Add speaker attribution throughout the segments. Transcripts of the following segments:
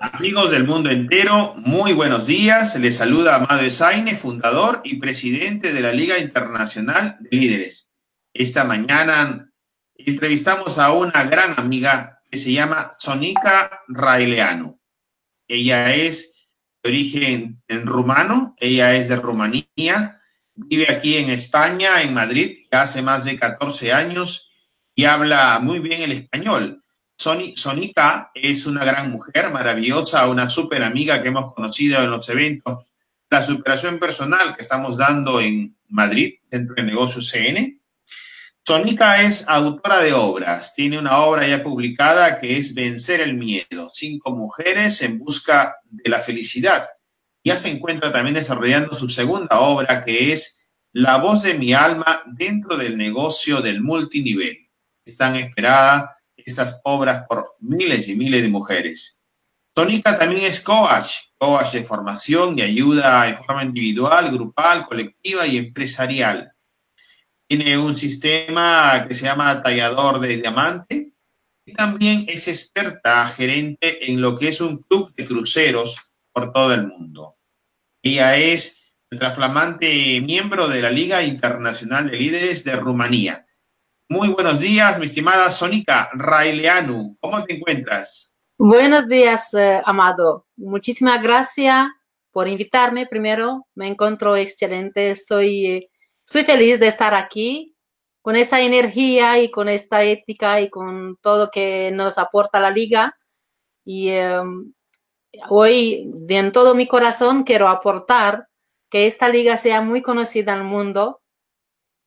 Speaker 1: Amigos del mundo entero, muy buenos días. Les saluda Amado Esaine, fundador y presidente de la Liga Internacional de Líderes. Esta mañana entrevistamos a una gran amiga que se llama Sonica Raileano. Ella es de origen en rumano, ella es de Rumanía, vive aquí en España, en Madrid, hace más de 14 años y habla muy bien el español. Sonica es una gran mujer, maravillosa, una súper amiga que hemos conocido en los eventos. La superación personal que estamos dando en Madrid, Centro de Negocios CN. Sonica es autora de obras. Tiene una obra ya publicada que es Vencer el Miedo. Cinco mujeres en busca de la felicidad. Ya se encuentra también desarrollando su segunda obra que es La voz de mi alma dentro del negocio del multinivel. Están esperadas estas obras por miles y miles de mujeres. Tónica también es coach, coach de formación y ayuda en forma individual, grupal, colectiva y empresarial. Tiene un sistema que se llama tallador de diamante y también es experta gerente en lo que es un club de cruceros por todo el mundo. Ella es nuestra flamante miembro de la Liga Internacional de Líderes de Rumanía muy buenos días, mi estimada Sonica Raileanu. ¿Cómo te encuentras?
Speaker 2: Buenos días, eh, Amado. Muchísimas gracias por invitarme. Primero, me encuentro excelente. Soy, soy feliz de estar aquí con esta energía y con esta ética y con todo que nos aporta la liga. Y em, hoy, en todo mi corazón, quiero aportar que esta liga sea muy conocida el mundo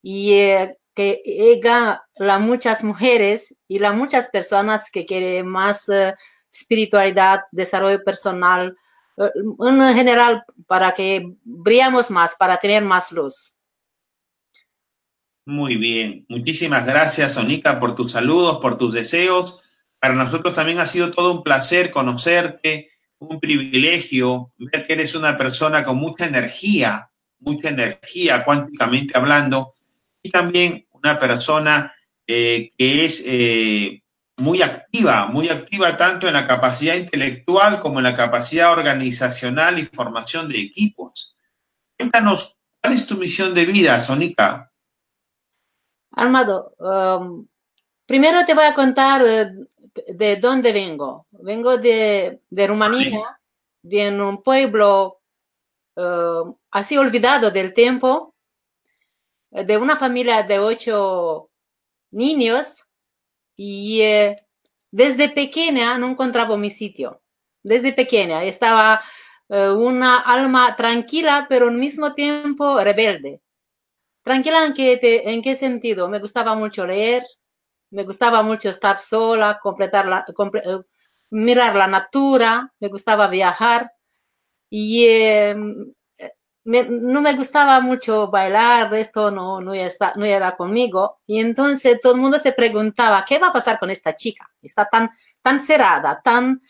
Speaker 2: y eh, que llega las muchas mujeres y las muchas personas que quieren más eh, espiritualidad, desarrollo personal, eh, en general para que brillamos más, para tener más luz.
Speaker 1: Muy bien, muchísimas gracias Sonica por tus saludos, por tus deseos. Para nosotros también ha sido todo un placer conocerte, un privilegio ver que eres una persona con mucha energía, mucha energía cuánticamente hablando y también una persona eh, que es eh, muy activa, muy activa tanto en la capacidad intelectual como en la capacidad organizacional y formación de equipos. Cuéntanos, ¿cuál es tu misión de vida, Sonica?
Speaker 2: Armado, um, primero te voy a contar de, dónde vengo. Vengo de, de Rumanía, de un pueblo uh, así olvidado del tiempo, de una familia de ocho niños y eh, desde pequeña no encontraba mi sitio. Desde pequeña estaba eh, una alma tranquila, pero al mismo tiempo rebelde. Tranquila en qué, en qué sentido? Me gustaba mucho leer, me gustaba mucho estar sola, completar la, eh, mirar la natura, me gustaba viajar y no me gustaba mucho bailar, esto no, no, está, no era conmigo. Y entonces todo el mundo se preguntaba, ¿qué va a pasar con esta chica? Está tan, tan cerrada, tan,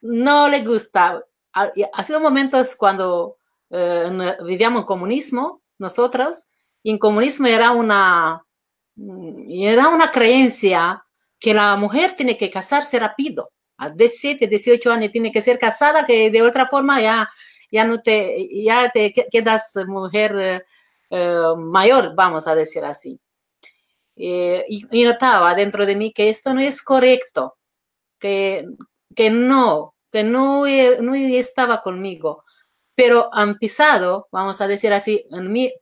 Speaker 2: no le gusta. Ha sido momentos cuando eh, vivíamos en comunismo, nosotros, y en comunismo era una, era una creencia que la mujer tiene que casarse rápido. A 17, 18 años tiene que ser casada, que de otra forma ya ya no te, ya te quedas mujer eh, eh, mayor, vamos a decir así. Eh, y, notaba dentro de mí que esto no es correcto, que, que no, que no, no estaba conmigo, pero han pisado, vamos a decir así, en mi,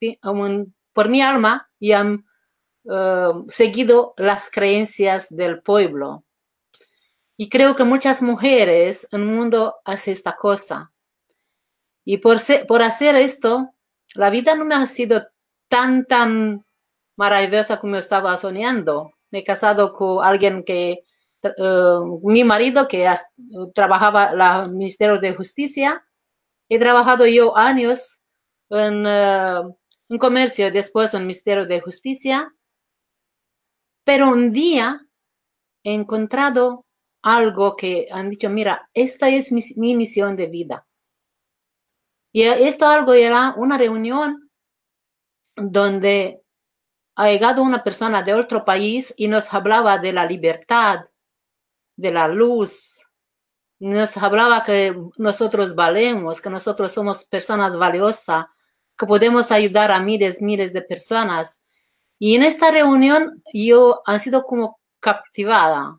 Speaker 2: por mi alma y han seguido las creencias del pueblo. Y creo que muchas mujeres en el mundo hacen esta cosa. Y por, por hacer esto, la vida no me ha sido tan, tan maravillosa como estaba soñando. me he casado con alguien que, eh, mi marido que trabajaba en el Ministerio de Justicia. He trabajado yo años en, en comercio, después en el Ministerio de Justicia. Pero un día he encontrado algo que han dicho, mira, esta es mi, mi misión de vida. Y esto algo era una reunión donde ha llegado una persona de otro país y nos hablaba de la libertad, de la luz, nos hablaba que nosotros valemos, que nosotros somos personas valiosas, que podemos ayudar a miles, miles de personas. Y en esta reunión yo he sido como captivada.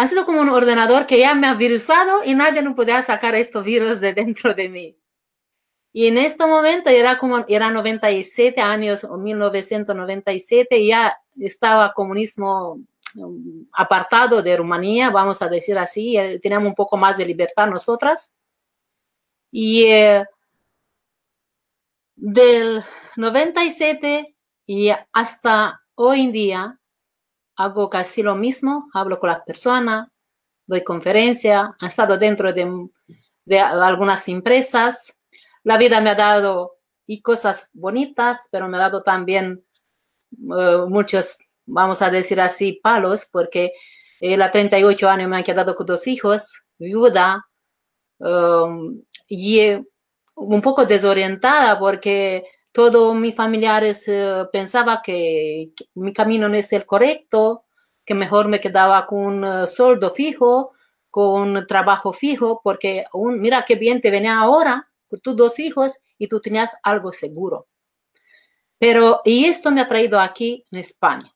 Speaker 2: Ha sido como un ordenador que ya me ha virusado y nadie no podía sacar estos virus de dentro de mí. Y en este momento era como, era 97 años o 1997, ya estaba comunismo um, apartado de Rumanía, vamos a decir así, eh, teníamos un poco más de libertad nosotras. Y eh, del 97 y hasta hoy en día hago casi lo mismo, hablo con las personas, doy conferencia, he estado dentro de, de algunas empresas, la vida me ha dado y cosas bonitas, pero me ha dado también eh, muchos, vamos a decir así, palos, porque él a 38 años me ha quedado con dos hijos, viuda, um, y un poco desorientada porque todos mis familiares uh, pensaba que, mi camino no es el correcto, que mejor me quedaba con un uh, sueldo fijo, con un trabajo fijo, porque un, mira qué bien te venía ahora, tus dos hijos y tú tenías algo seguro. Pero, y esto me ha traído aquí en España.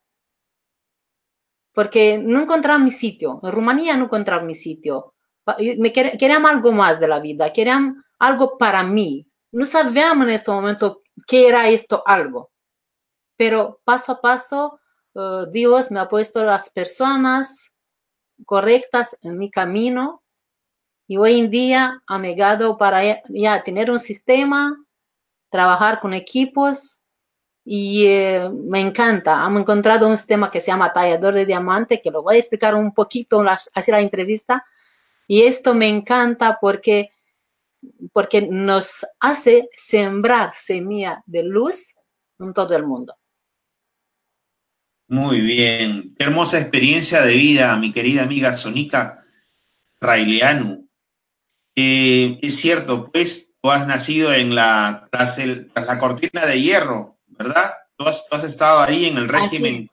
Speaker 2: Porque no encontraba mi sitio. En Rumanía no encontraba mi sitio. Me querían algo más de la vida. Querían algo para mí. No sabíamos en este momento qué era esto algo. Pero paso a paso, uh, Dios me ha puesto las personas correctas en mi camino y hoy en día ha llegado para ya tener un sistema, trabajar con equipos y eh, me encanta. Hemos encontrado un sistema que se llama tallador de diamante, que lo voy a explicar un poquito hacia la entrevista. Y esto me encanta porque, porque nos hace sembrar semilla de luz en todo el mundo.
Speaker 1: Muy bien. Qué hermosa experiencia de vida, mi querida amiga Sonica Raileanu. Eh, es cierto, pues tú has nacido en la, tras, la cortina de hierro, ¿verdad? Tú has, estado ahí en el régimen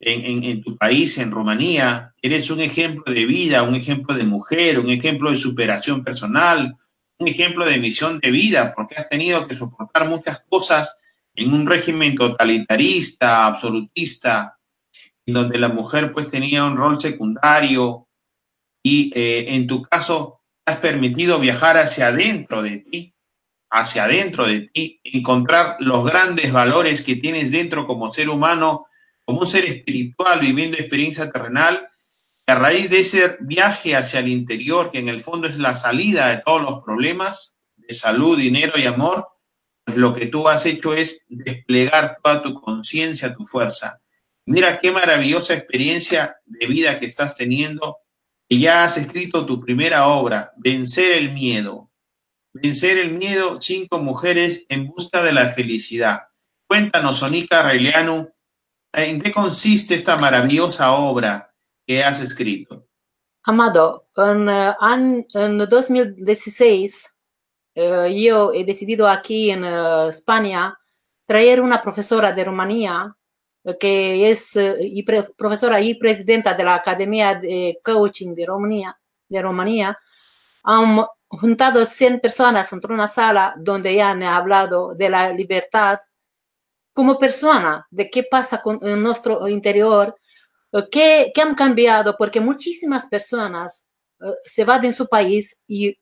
Speaker 1: en, en, tu país, en Rumanía. Eres un ejemplo de vida, un ejemplo de mujer, un ejemplo de superación personal, un ejemplo de misión de vida, porque has tenido que soportar muchas cosas en un régimen totalitarista, absolutista, en donde la mujer pues tenía un rol secundario, y eh, en tu caso has permitido viajar hacia adentro de ti, hacia adentro de ti, encontrar los grandes valores que tienes dentro como ser humano, como un ser espiritual viviendo experiencia terrenal. A raíz de ese viaje hacia el interior, que en el fondo es la salida de todos los problemas de salud, dinero y amor, pues lo que tú has hecho es desplegar toda tu conciencia, tu fuerza. Mira qué maravillosa experiencia de vida que estás teniendo y ya has escrito tu primera obra, Vencer el Miedo. Vencer el Miedo, cinco mujeres en busca de la felicidad. Cuéntanos, Sonica Reiliano, ¿en qué consiste esta maravillosa obra que has escrito?
Speaker 2: Amado, en, en 2016 eh, yo he decidido aquí en eh, España traer una profesora de Rumanía que es eh, profesora y presidenta de la Academia de Coaching de Rumanía, de Rumanía, han juntado 100 personas entre una sala donde ya han hablado de la libertad como persona, de qué pasa con, en nuestro interior, eh, qué, qué han cambiado, porque muchísimas personas uh, se van de su país y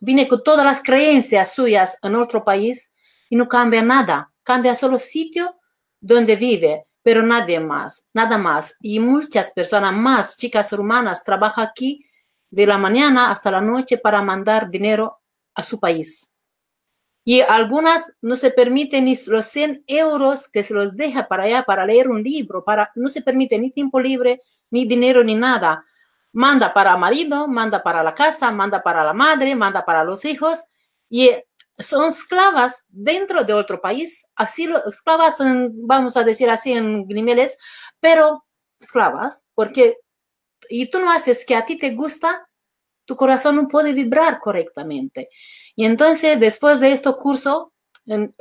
Speaker 2: vienen con todas las creencias suyas en otro país y no cambia nada, cambia solo sitio donde vive pero nadie más, nada más. Y muchas personas más, chicas rumanas, trabajan aquí de la mañana hasta la noche para mandar dinero a su país. Y algunas no se permiten ni los 100 euros que se los deja para allá para leer un libro, para, no se permite ni tiempo libre, ni dinero, ni nada. Manda para marido, manda para la casa, manda para la madre, manda para los hijos. Y son esclavas dentro de otro país, así esclavas, vamos a decir así en niveles, pero esclavas, porque y tú no haces que a ti te gusta, tu corazón no puede vibrar correctamente. Y entonces, después de este curso, 20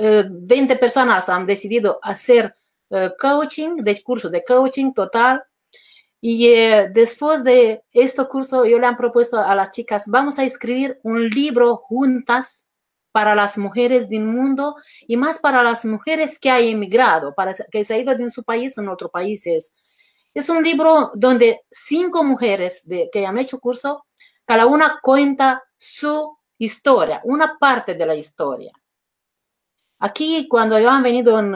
Speaker 2: eh, personas han decidido hacer eh, coaching, de curso de coaching total. Y eh, después de este curso, yo le han propuesto a las chicas, vamos a escribir un libro juntas para las mujeres del mundo y más para las mujeres que han emigrado, para que se han ido de su país en otros países. Es un libro donde cinco mujeres de, que han hecho curso, cada una cuenta su historia, una parte de la historia. Aquí, cuando yo han venido en,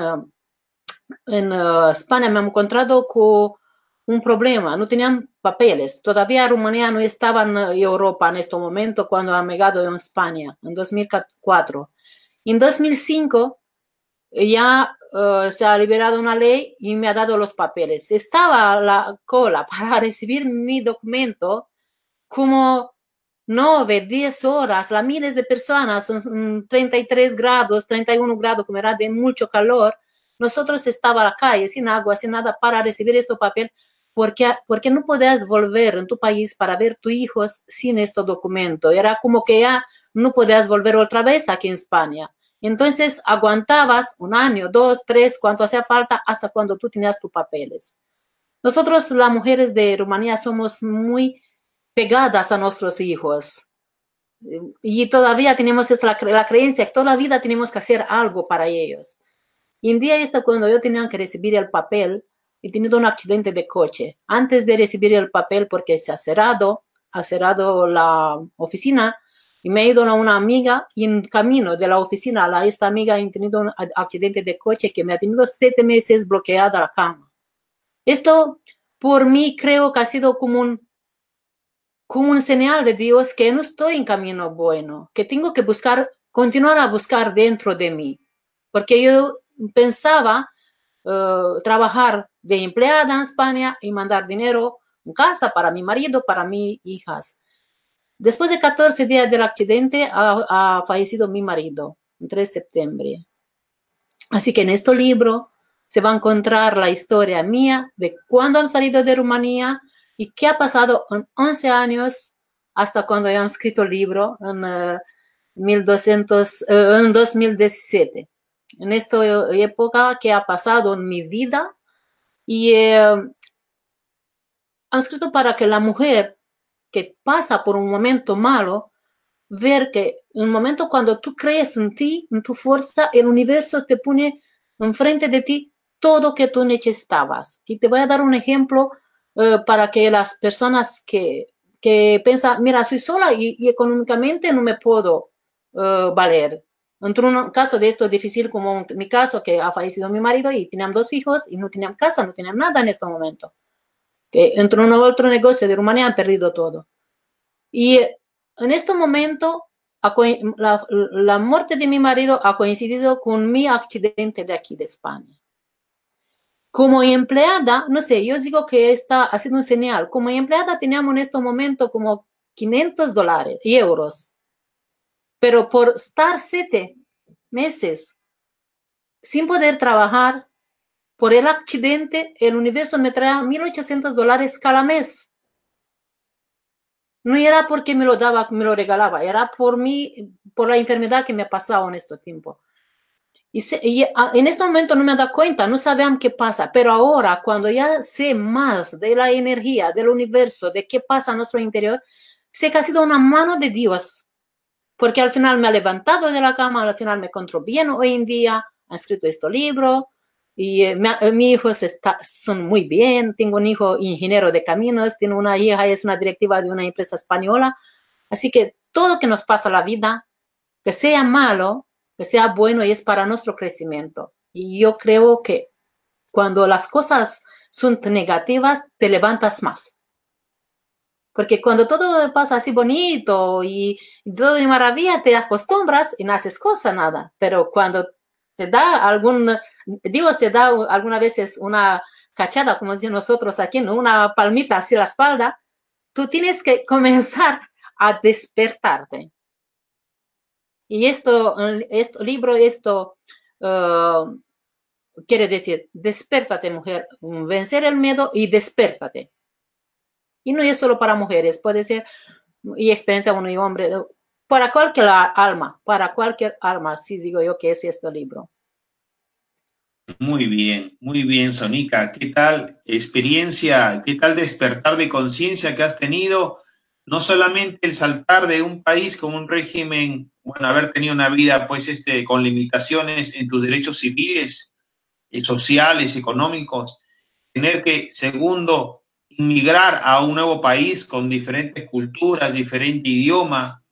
Speaker 2: en uh, España, me he encontrado con un problema, no tenían papeles. Todavía Rumanía no estaba en Europa en este momento cuando han llegado en España, en 2004. En 2005 ya uh, se ha liberado una ley y me ha dado los papeles. Estaba la cola para recibir mi documento como 9, 10 horas, la miles de personas, 33 grados, 31 grados, como era de mucho calor. Nosotros estaba a la calle sin agua, sin nada para recibir este papel porque, porque no podías volver en tu país para ver tus hijos sin este documento. Era como que ya no podías volver otra vez aquí en España. Entonces aguantabas un año, dos, tres, cuanto hacía falta, hasta cuando tú tenías tus papeles. Nosotros, las mujeres de Rumanía, somos muy pegadas a nuestros hijos. Y todavía tenemos esa, la, creencia que toda la vida tenemos que hacer algo para ellos. Y un día este, cuando yo tenía que recibir el papel, he tenido un accidente de coche. Antes de recibir el papel, porque se ha cerrado, ha cerrado la oficina, y me he ido a una amiga y en camino de la oficina a esta amiga he tenido un accidente de coche que me ha tenido siete meses bloqueada la cama. Esto por mí creo que ha sido como un, como un señal de Dios que no estoy en camino bueno, que tengo que buscar, continuar a buscar dentro de mí. Porque yo pensaba uh, trabajar de empleada en España y mandar dinero en casa para mi marido, para mis hijas. Después de 14 días del accidente ha, fallecido mi marido, el 3 de septiembre. Así que en este libro se va a encontrar la historia mía de cuándo han salido de Rumanía y qué ha pasado en 11 años hasta cuando han escrito el libro en, 1200, eh, eh, en 2017. En esta época que ha pasado en mi vida y eh, han escrito para que la mujer que pasa por un momento malo, ver que en un momento cuando tú crees en ti, en tu fuerza, el universo te pone enfrente de ti todo que tú necesitabas. Y te voy a dar un ejemplo eh, para que las personas que, que piensan, mira, soy sola y, económicamente no me puedo uh, valer. Entre un caso de esto difícil como mi caso, que ha fallecido mi marido y tenían dos hijos y no tenían casa, no tenían nada en este momento que en un otro negocio de Rumanía han perdido todo. Y en este momento, la, la, muerte de mi marido ha coincidido con mi accidente de aquí de España. Como empleada, no sé, yo digo que está haciendo un señal. Como empleada teníamos en este momento como 500 dólares y euros. Pero por estar siete meses sin poder trabajar, por el accidente, el universo me trae 1.800 dólares cada mes. No era porque me lo daba, me lo regalaba, era por mí, por la enfermedad que me ha pasado en este tiempo. Y, en este momento no me da cuenta, no sabían qué pasa, pero ahora cuando ya sé más de la energía, del universo, de qué pasa en nuestro interior, sé que ha sido una mano de Dios, porque al final me ha levantado de la cama, al final me encuentro bien hoy en día, ha escrito este libro, y eh, mi, mis hijos está, son muy bien. Tengo un hijo ingeniero de caminos, tengo una hija, es una directiva de una empresa española. Así que todo que nos pasa en la vida, que sea malo, que sea bueno y es para nuestro crecimiento. Y yo creo que cuando las cosas son negativas, te levantas más. Porque cuando todo pasa así bonito y, todo de maravilla, te acostumbras y no haces cosa, nada. Pero cuando te da algún, Dios te da algunas veces una cachada, como decimos nosotros aquí, una palmita hacia la espalda, tú tienes que comenzar a despertarte. Y esto, esto libro, esto uh, quiere decir, despértate mujer, vencer el miedo y despértate. Y no es solo para mujeres, puede ser y experiencia uno y hombre, para cualquier alma, para cualquier alma, sí digo yo que es este libro.
Speaker 1: Muy bien, muy bien, Sonica. ¿Qué tal experiencia, qué tal despertar de conciencia que has tenido? No solamente el saltar de un país con un régimen, bueno, haber tenido una vida pues este, con limitaciones en tus derechos civiles, y eh, sociales, económicos, tener que, segundo, inmigrar a un nuevo país con diferentes culturas, diferente idioma,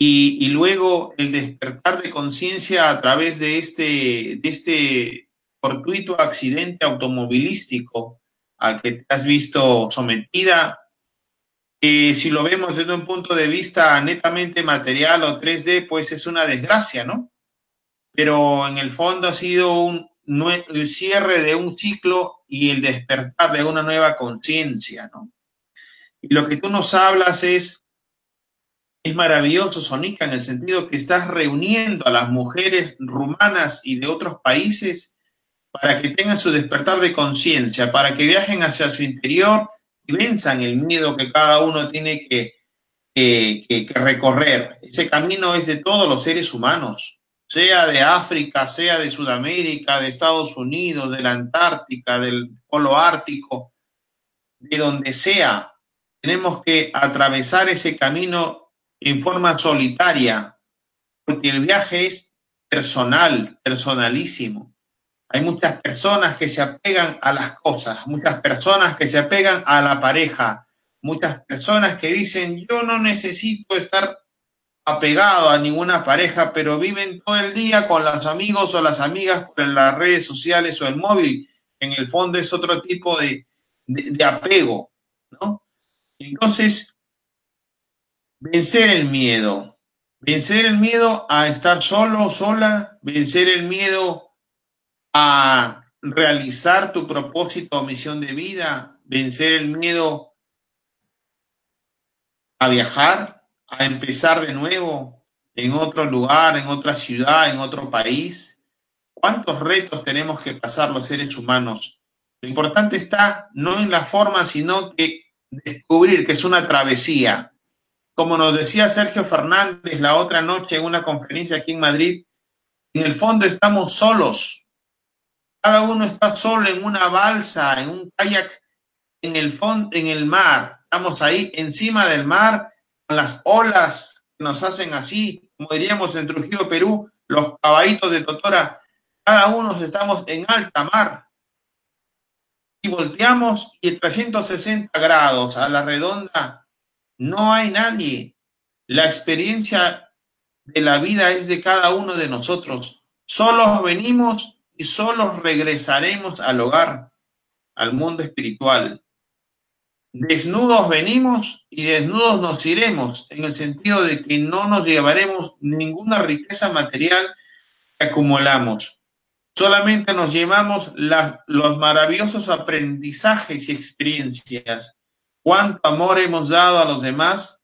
Speaker 1: y, luego el despertar de conciencia a través de este, de este fortuito accidente automovilístico al que te has visto sometida, que si lo vemos desde un punto de vista netamente material o 3D, pues es una desgracia, ¿no? Pero en el fondo ha sido el cierre de un ciclo y el despertar de una nueva conciencia, ¿no? Y lo que tú nos hablas es es maravilloso, Sonica, en el sentido que estás reuniendo a las mujeres rumanas y de otros países para que tengan su despertar de conciencia, para que viajen hacia su interior y venzan el miedo que cada uno tiene que, que, recorrer. Ese camino es de todos los seres humanos, sea de África, sea de Sudamérica, de Estados Unidos, de la Antártica, del Polo Ártico, de donde sea. Tenemos que atravesar ese camino en forma solitaria, porque el viaje es personal, personalísimo. Hay muchas personas que se apegan a las cosas, muchas personas que se apegan a la pareja, muchas personas que dicen, yo no necesito estar apegado a ninguna pareja, pero viven todo el día con los amigos o las amigas en las redes sociales o el móvil. En el fondo es otro tipo de, de, de apego, ¿no? Entonces, vencer el miedo. Vencer el miedo a estar solo, sola, vencer el miedo a realizar tu propósito o misión de vida, vencer el miedo a viajar, a empezar de nuevo en otro lugar, en otra ciudad, en otro país. ¿Cuántos retos tenemos que pasar los seres humanos? Lo importante está no en la forma, sino que descubrir que es una travesía, como nos decía Sergio Fernández la otra noche en una conferencia aquí en Madrid, en el fondo estamos solos. Cada uno está solo en una balsa, en un kayak, en el fondo, en el mar. Estamos ahí encima del mar, con las olas que nos hacen así, como diríamos en Trujillo, Perú, los caballitos de Totora. Cada uno estamos en alta mar. Y volteamos y 360 grados a la redonda no hay nadie. La experiencia de la vida es de cada uno de nosotros. Solos venimos y solos regresaremos al hogar, al mundo espiritual. Desnudos venimos y desnudos nos iremos, en el sentido de que no nos llevaremos ninguna riqueza material que acumulamos. Solamente nos llevamos los maravillosos aprendizajes y experiencias cuánto amor hemos dado a los demás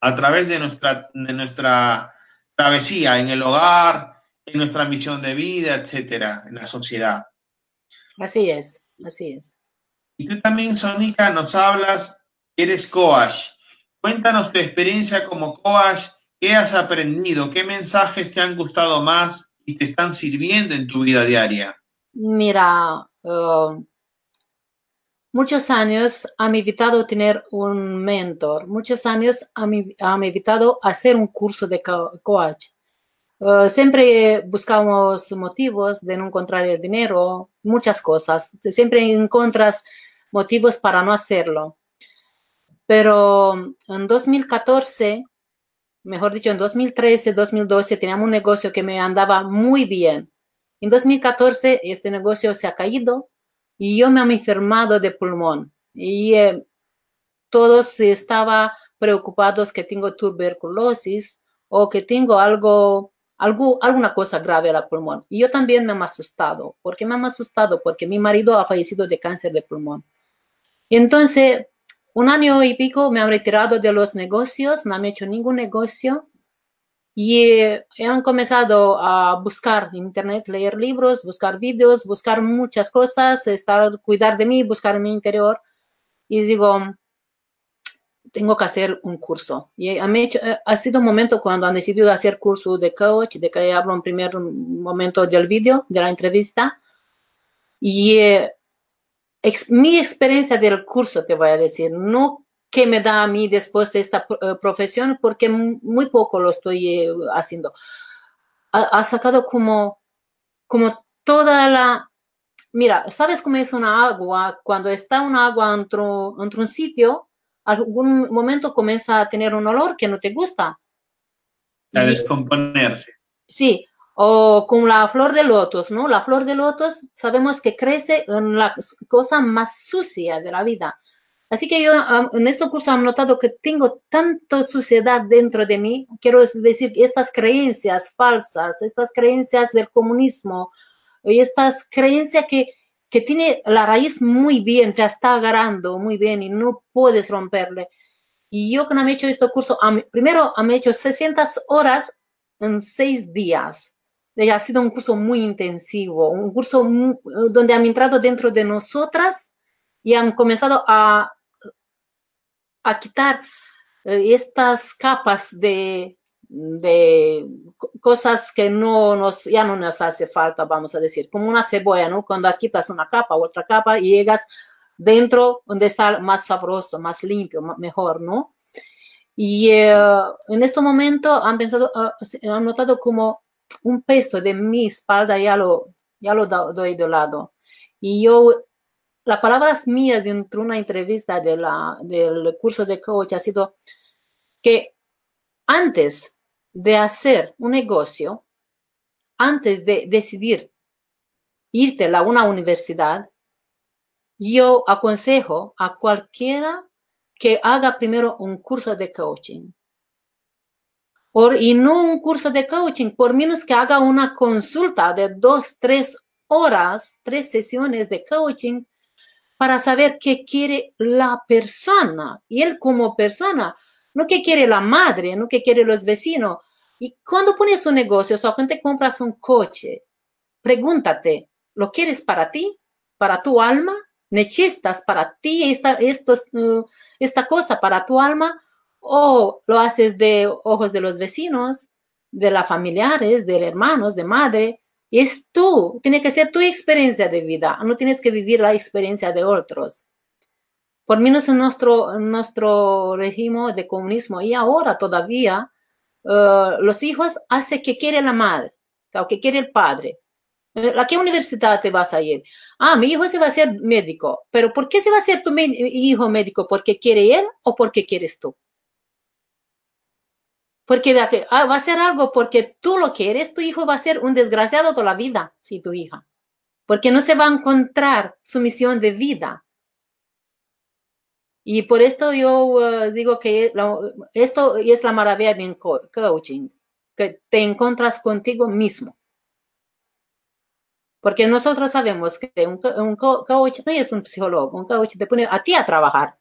Speaker 1: a través de nuestra, de nuestra travesía en el hogar, en nuestra misión de vida, etcétera, en la sociedad.
Speaker 2: Así es, así es.
Speaker 1: Y tú también, Sonica, nos hablas, eres coach. Cuéntanos tu experiencia como coach, qué has aprendido, qué mensajes te han gustado más y te están sirviendo en tu vida diaria.
Speaker 2: Mira, uh, Muchos años han evitado tener un mentor, muchos años han, evitado hacer un curso de coach. Eh, siempre buscamos motivos de no encontrar el dinero, muchas cosas. Siempre encuentras motivos para no hacerlo. Pero en 2014, mejor dicho, en 2013, 2012, teníamos un negocio que me andaba muy bien. En 2014, este negocio se ha caído y yo me he enfermado de pulmón y eh, todos estaban preocupados que tengo tuberculosis o que tengo algo, algo, alguna cosa grave al pulmón. Y yo también me he asustado. ¿Por qué me he asustado? Porque mi marido ha fallecido de cáncer de pulmón. Y entonces, un año y pico me han retirado de los negocios, no he hecho ningún negocio y he comenzado a buscar internet, leer libros, buscar vídeos, buscar muchas cosas, estar, cuidar de mí, buscar mi interior. Y digo, tengo que hacer un curso. Y ha sido un momento cuando han decidido hacer curso de coach, de que hablo en primer momento del vídeo, de la entrevista. Y eh, mi experiencia del curso, te voy a decir, no que me da a mí después de esta eh, profesión, porque muy poco lo estoy eh, haciendo. Ha, sacado como, como toda la... Mira, ¿sabes cómo es una agua? Cuando está una agua entre, entre un sitio, algún momento comienza a tener un olor que no te gusta.
Speaker 1: A descomponerse.
Speaker 2: Sí, o con la flor de lotos, ¿no? La flor de lotos sabemos que crece en la cosa más sucia de la vida. Así que yo en este curso he notado que tengo tanta suciedad dentro de mí, quiero decir, estas creencias falsas, estas creencias del comunismo, y estas creencias que, que tiene la raíz muy bien, te está agarrando muy bien y no puedes romperle. Y yo cuando he hecho este curso, primero he hecho 600 horas en seis días. ha sido un curso muy intensivo, un curso donde han entrado dentro de nosotras y han comenzado a a quitar eh, estas capas de, de cosas que no nos, ya no nos hace falta, vamos a decir, como una cebolla, ¿no? Cuando quitas una capa, otra capa y llegas dentro donde está más sabroso, más limpio, mejor, ¿no? Y eh, en este momento han pensado, ah, han notado como un peso de mi espalda ya lo, ya lo doy de lado. Y yo la palabra mía dentro de una entrevista de la, del curso de coach ha sido que antes de hacer un negocio, antes de decidir irte a una universidad, yo aconsejo a cualquiera que haga primero un curso de coaching. y no un curso de coaching, por menos que haga una consulta de dos, tres horas, tres sesiones de coaching para saber qué quiere la persona. Y él como persona, no qué quiere la madre, no qué quiere los vecinos. Y cuando pones un negocio, o cuando te compras un coche, pregúntate, ¿lo quieres para ti? ¿Para tu alma? ¿Necesitas para ti esta, esta cosa para tu alma? ¿O lo haces de ojos de los vecinos, de las familiares, de hermanos, de madre? es tú, tiene que ser tu experiencia de vida, no tienes que vivir la experiencia de otros. Por menos en nuestro, nuestro régimen de comunismo y ahora todavía, eh, los hijos hacen que quiere la madre, o que quiere el padre. ¿A qué universidad te vas a ir? Ah, mi hijo se va a ser médico. ¿Pero por qué se va a ser tu hijo médico? ¿Porque quiere él o porque quieres tú? Porque ah, va a ser algo porque tú lo quieres, tu hijo va a ser un desgraciado toda la vida, si tu hija. Porque no se va a encontrar su misión de vida. Y por esto yo uh, digo que esto es la maravilla del coaching, que te encuentras contigo mismo. Porque nosotros sabemos que un, coach no es un psicólogo, un coach te pone a ti a trabajar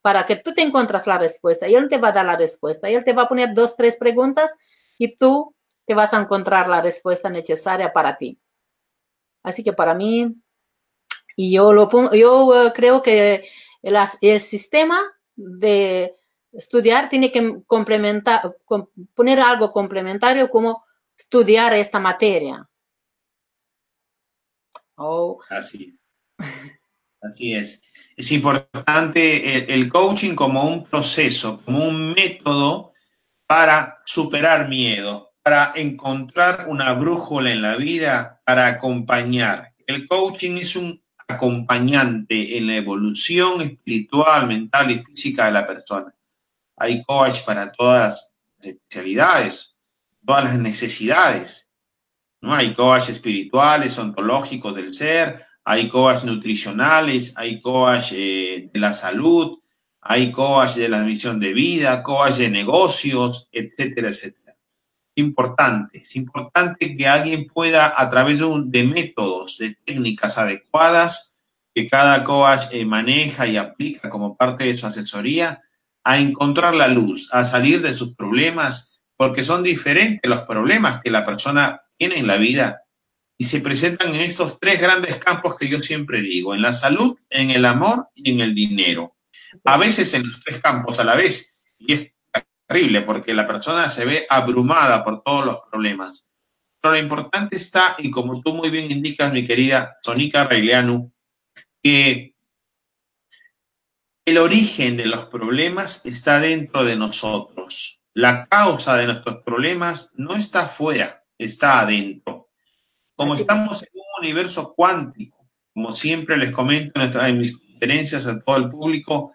Speaker 2: para que tú te encuentras la respuesta y él te va a dar la respuesta y él te va a poner dos, tres preguntas y tú te vas a encontrar la respuesta necesaria para ti. Así que para mí, y yo, lo yo eh, creo que el, el sistema de estudiar tiene que complementar, poner algo complementario como estudiar esta materia.
Speaker 1: Oh. Así. Así es es importante el, coaching como un proceso, como un método para superar miedo, para encontrar una brújula en la vida, para acompañar. El coaching es un acompañante en la evolución espiritual, mental y física de la persona. Hay coach para todas las especialidades, todas las necesidades. ¿no? Hay coach espirituales, ontológicos del ser, hay coach nutricionales, hay coach eh, de la salud, hay coach de la misión de vida, coach de negocios, etcétera, etcétera. Importante, es importante que alguien pueda, a través de, de métodos, de técnicas adecuadas, que cada coach eh, maneja y aplica como parte de su asesoría, a encontrar la luz, a salir de sus problemas, porque son diferentes los problemas que la persona tiene en la vida y se presentan en estos tres grandes campos que yo siempre digo, en la salud, en el amor y en el dinero. A veces en los tres campos a la vez. Y es terrible porque la persona se ve abrumada por todos los problemas. Pero lo importante está, y como tú muy bien indicas, mi querida Sonica Reileanu, que el origen de los problemas está dentro de nosotros. La causa de nuestros problemas no está afuera, está adentro. Como estamos en un universo cuántico, como siempre les comento en, mis conferencias a todo el público,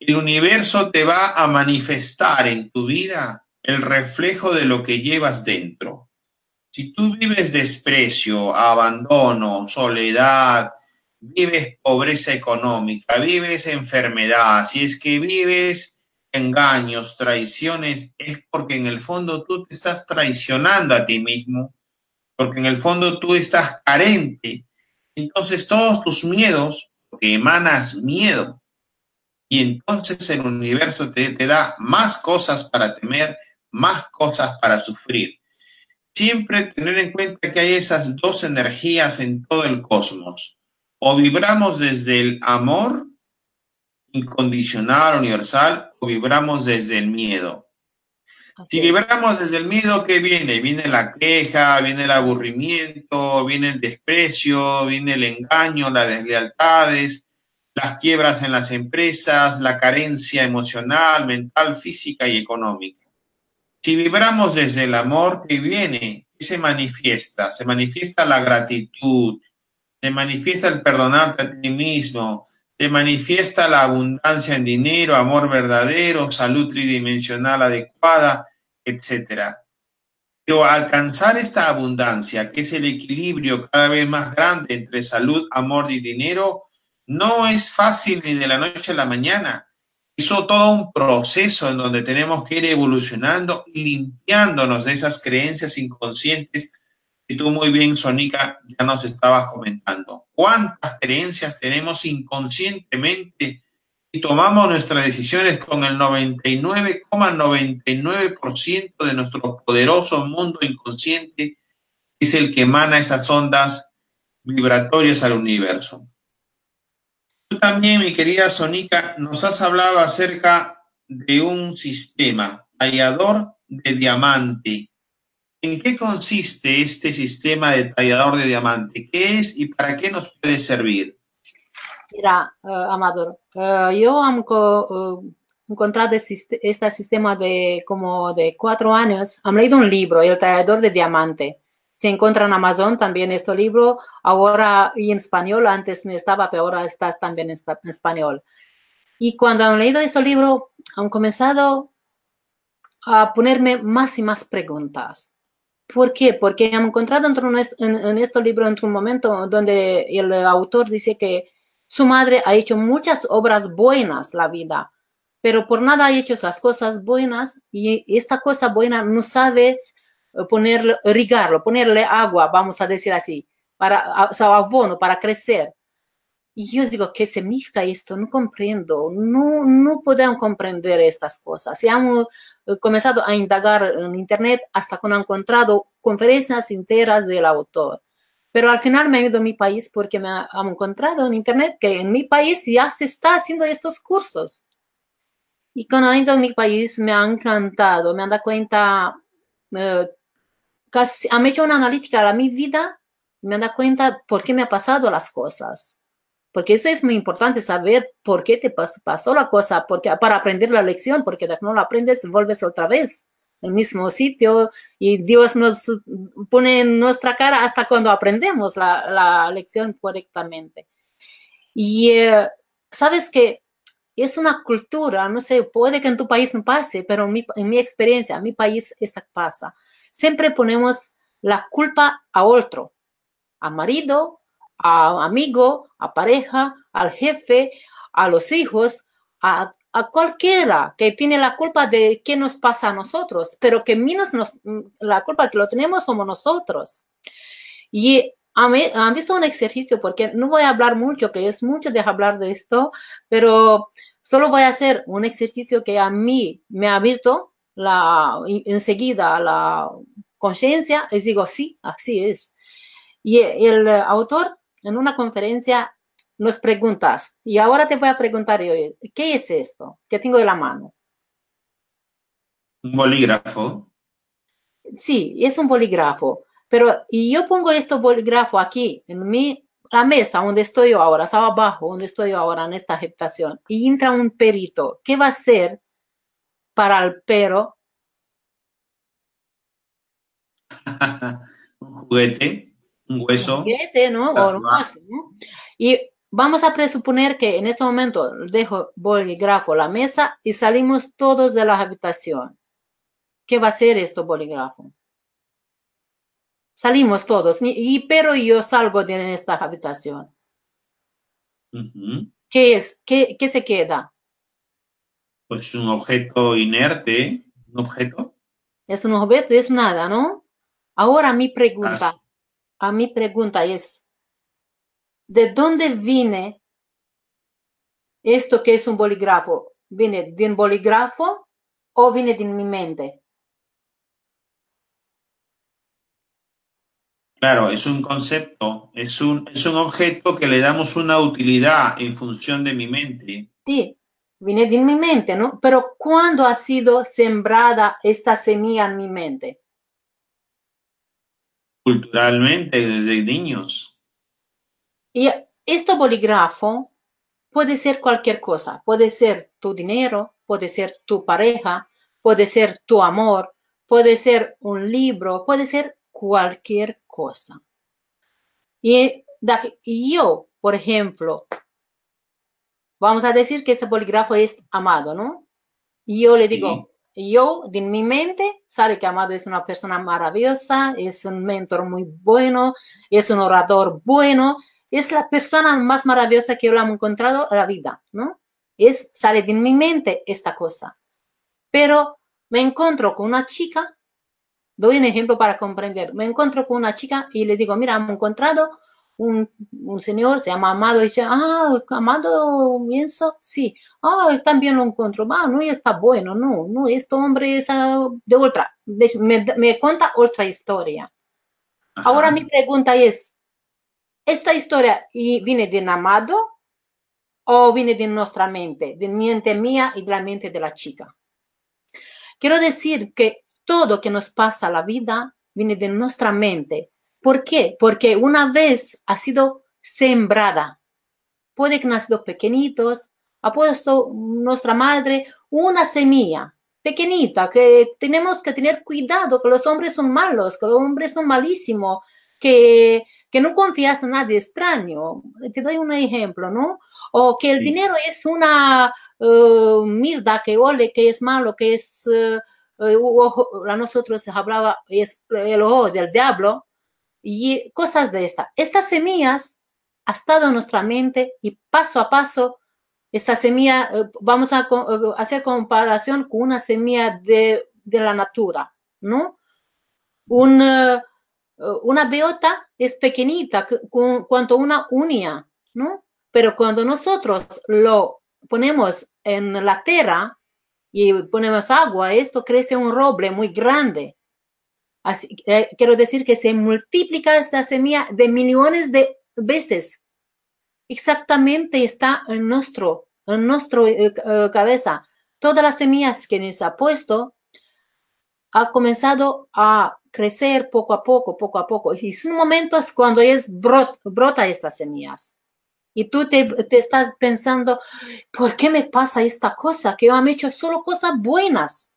Speaker 1: el universo te va a manifestar en tu vida el reflejo de lo que llevas dentro. Si tú vives desprecio, abandono, soledad, vives pobreza económica, vives enfermedad, si es que vives engaños, traiciones, es porque en el fondo tú te estás traicionando a ti mismo, porque en el fondo tú estás carente. Entonces todos tus miedos, porque emanas miedo, y entonces el universo te, te da más cosas para temer, más cosas para sufrir. Siempre tener en cuenta que hay esas dos energías en todo el cosmos. O vibramos desde el amor incondicional, universal, o vibramos desde el miedo. Si vibramos desde el miedo, ¿qué viene? Viene la queja, viene el aburrimiento, viene el desprecio, viene el engaño, las deslealtades, las quiebras en las empresas, la carencia emocional, mental, física y económica. Si vibramos desde el amor, ¿qué viene? ¿Qué se manifiesta? Se manifiesta la gratitud, se manifiesta el perdonarte a ti mismo, se manifiesta la abundancia en dinero, amor verdadero, salud tridimensional adecuada, etc. Pero alcanzar esta abundancia, que es el equilibrio cada vez más grande entre salud, amor y dinero, no es fácil ni de la noche a la mañana. Hizo todo un proceso en donde tenemos que ir evolucionando y limpiándonos de estas creencias inconscientes y tú muy bien, Sonica, ya nos estabas comentando. ¿Cuántas creencias tenemos inconscientemente y tomamos nuestras decisiones con el 99,99% de nuestro poderoso mundo inconsciente? Es el que emana esas ondas vibratorias al universo. Tú también, mi querida Sonica, nos has hablado acerca de un sistema tallador de diamante ¿En qué consiste este sistema de tallador de diamante? ¿Qué es y para qué nos puede servir?
Speaker 2: Mira, uh, Amador, uh, yo he uh, encontrado este sistema de como de cuatro años. He leído un libro, El tallador de diamante. Se encuentra en Amazon también este libro, ahora y en español, antes no estaba, pero ahora está también en español. Y cuando han leído este libro, han comenzado a ponerme más y más preguntas. ¿Por qué? Porque hemos encontrado en, este libro en un momento donde el autor dice que su madre ha hecho muchas obras buenas la vida, pero por nada ha hecho las cosas buenas y esta cosa buena no sabes ponerle, rigarlo, ponerle agua, vamos a decir así, para, o sea, abono, para crecer. Y yo digo, ¿qué significa esto? No comprendo, no, no podemos comprender estas cosas. Y hemos eh, comenzado a indagar en Internet hasta que he encontrado conferencias enteras del autor. Pero al final me he ido a mi país porque me he encontrado en Internet que en mi país ya se está haciendo estos cursos. Y cuando he ido a mi país me ha encantado, me han dado cuenta, eh, casi, han hecho una analítica a mi vida, me han dado cuenta por qué me ha pasado las cosas porque eso es muy importante, saber por qué te pasó, la cosa, porque, para aprender la lección, porque no la aprendes, vuelves otra vez al mismo sitio y Dios nos pone en nuestra cara hasta cuando aprendemos la, lección correctamente. Y eh, sabes que es una cultura, no sé, puede que en tu país no pase, pero en mi, en mi experiencia, en mi país, esta pasa. Siempre ponemos la culpa a otro, a marido, a amigo, a pareja, al jefe, a los hijos, a a cualquiera que tiene la culpa de qué nos pasa a nosotros, pero que menos nos, la culpa que lo tenemos somos nosotros. Y han visto un ejercicio, porque no voy a hablar mucho, que es mucho de hablar de esto, pero solo voy a hacer un ejercicio que a mí me ha abierto la, enseguida la conciencia y digo, sí, así es. Y el autor en una conferencia nos preguntas, y ahora te voy a preguntar yo, ¿qué es esto que tengo en la mano?
Speaker 1: Un bolígrafo.
Speaker 2: Sí, es un bolígrafo. Pero y yo pongo este bolígrafo aquí en mi la mesa donde estoy yo ahora, estaba abajo donde estoy yo ahora en esta habitación, y entra un perito, ¿qué va a hacer para el perro?
Speaker 1: un juguete, un hueso.
Speaker 2: Un juguete, ¿no? O un hueso, ¿no? Y vamos a presuponer que en este momento dejo bolígrafo la mesa y salimos todos de la habitación. ¿Qué va a hacer este bolígrafo? Salimos todos, y pero yo salgo de esta habitación. ¿Qué es? ¿Qué, ¿Qué, se queda?
Speaker 1: Pues un objeto inerte, un objeto.
Speaker 2: Es un objeto, es nada, ¿no? Ahora mi pregunta, ah. a mi pregunta es, ¿de dónde viene esto que es un bolígrafo? ¿Viene de un bolígrafo o viene de mi mente?
Speaker 1: Claro, es un concepto, es un, es un objeto que le damos una utilidad en función de mi mente.
Speaker 2: Sí, viene de mi mente, ¿no? Pero ¿cuándo ha sido sembrada esta semilla en mi mente?
Speaker 1: Culturalmente, desde niños.
Speaker 2: Y este bolígrafo puede ser cualquier cosa, puede ser tu dinero, puede ser tu pareja, puede ser tu amor, puede ser un libro, puede ser cualquier cosa. Y, yo, por ejemplo, vamos a decir que este bolígrafo es Amado, ¿no? Y yo le digo, yo, de mi mente, sabe que Amado es una persona maravillosa, es un mentor muy bueno, es un orador bueno, es la persona más maravillosa que yo he encontrado en la vida, ¿no? Es, sale de mi mente esta cosa. Pero me encuentro con una chica Doy un ejemplo para comprender. Me encuentro con una chica y le digo, mira, hemos encontrado un, un, señor, se llama Amado, y dice, ah, Amado pienso, sí, ah, también lo encuentro, ah, no está bueno, no, no, este hombre es ah, de otra, me, me cuenta otra historia. Ahora mi pregunta es, ¿esta historia viene de Amado o viene de nuestra mente, de mente mía y de la mente de la chica? Quiero decir que todo que nos pasa a la vida viene de nuestra mente. ¿Por qué? Porque una vez ha sido sembrada. Puede que nacido pequeñitos, ha puesto nuestra madre una semilla pequeñita que tenemos que tener cuidado, que los hombres son malos, que los hombres son malísimos, que, que no confías en nadie extraño. Te doy un ejemplo, ¿no? O que el dinero es una uh, mirda, que ole, que es malo, que es... Uh, a nosotros se hablaba, es el ojo del diablo y cosas de esta. Estas semillas ha estado en nuestra mente y paso a paso, esta semilla, eh, vamos a eh, hacer comparación con una semilla de, de la natura, ¿no? una beota es pequeñita, cuanto una uña, ¿no? Pero cuando nosotros lo ponemos en la tierra, y ponemos agua, esto crece un roble muy grande. Así, eh, quiero decir que se multiplica esta semilla de millones de veces. Exactamente está en nuestro, en nuestro eh, eh, cabeza. Todas las semillas que nos ha puesto ha comenzado a crecer poco a poco, poco a poco. Y son momentos cuando es brota estas semillas. Y tú te, estás pensando, ¿por qué me pasa esta cosa? Que yo me he hecho solo cosas buenas.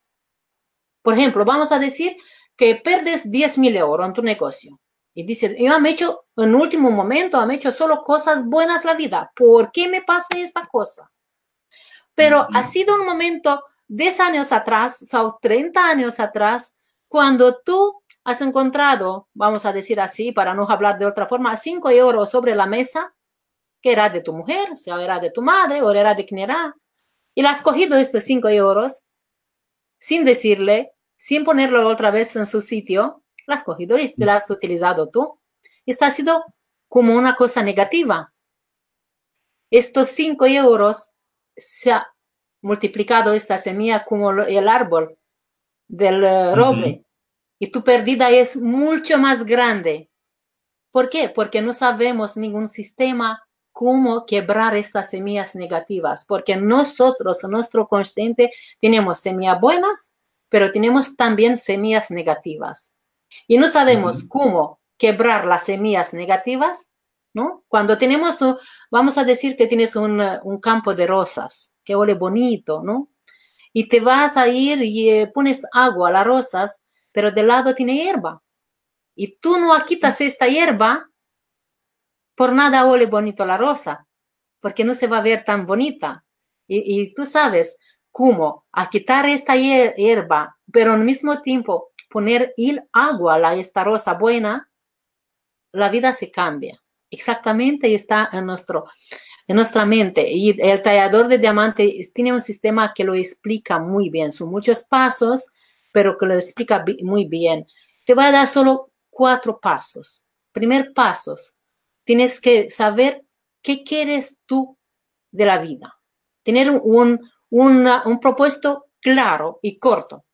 Speaker 2: Por ejemplo, vamos a decir que perdes 10 mil euros en tu negocio. Y dices, yo me he hecho, en último momento, me he hecho solo cosas buenas la vida. ¿Por qué me pasa esta cosa? Pero ha sido un momento 10 años atrás, o 30 años atrás, cuando tú has encontrado, vamos a decir así, para no hablar de otra forma, 5 euros sobre la mesa que era de tu mujer, sea era de tu madre o era de quien era. Y le has cogido estos 5 euros sin decirle, sin ponerlo otra vez en su sitio, la has cogido y la has utilizado tú. Esto ha sido como una cosa negativa. Estos 5 euros se ha multiplicado esta semilla como el árbol del eh, roble. Y tu pérdida es mucho más grande. ¿Por qué? Porque no sabemos ningún sistema cómo quebrar estas semillas negativas, porque nosotros, nuestro consciente, tenemos semillas buenas, pero tenemos también semillas negativas. Y no sabemos cómo quebrar las semillas negativas, ¿no? Cuando tenemos, vamos a decir que tienes un, un campo de rosas, que huele bonito, ¿no? Y te vas a ir y eh, pones agua a las rosas, pero del lado tiene hierba. Y tú no quitas esta hierba, por nada huele bonito la rosa, porque no se va a ver tan bonita. Y, y tú sabes cómo a quitar esta hierba, pero al mismo tiempo poner el agua a esta rosa buena, la vida se cambia. Exactamente está en, nuestro, en nuestra mente. Y el tallador de diamante tiene un sistema que lo explica muy bien. Son muchos pasos, pero que lo explica muy bien. Te voy a dar solo cuatro pasos. Primer paso, tienes que saber qué quieres tú de la vida. Tener un, un propósito claro y corto.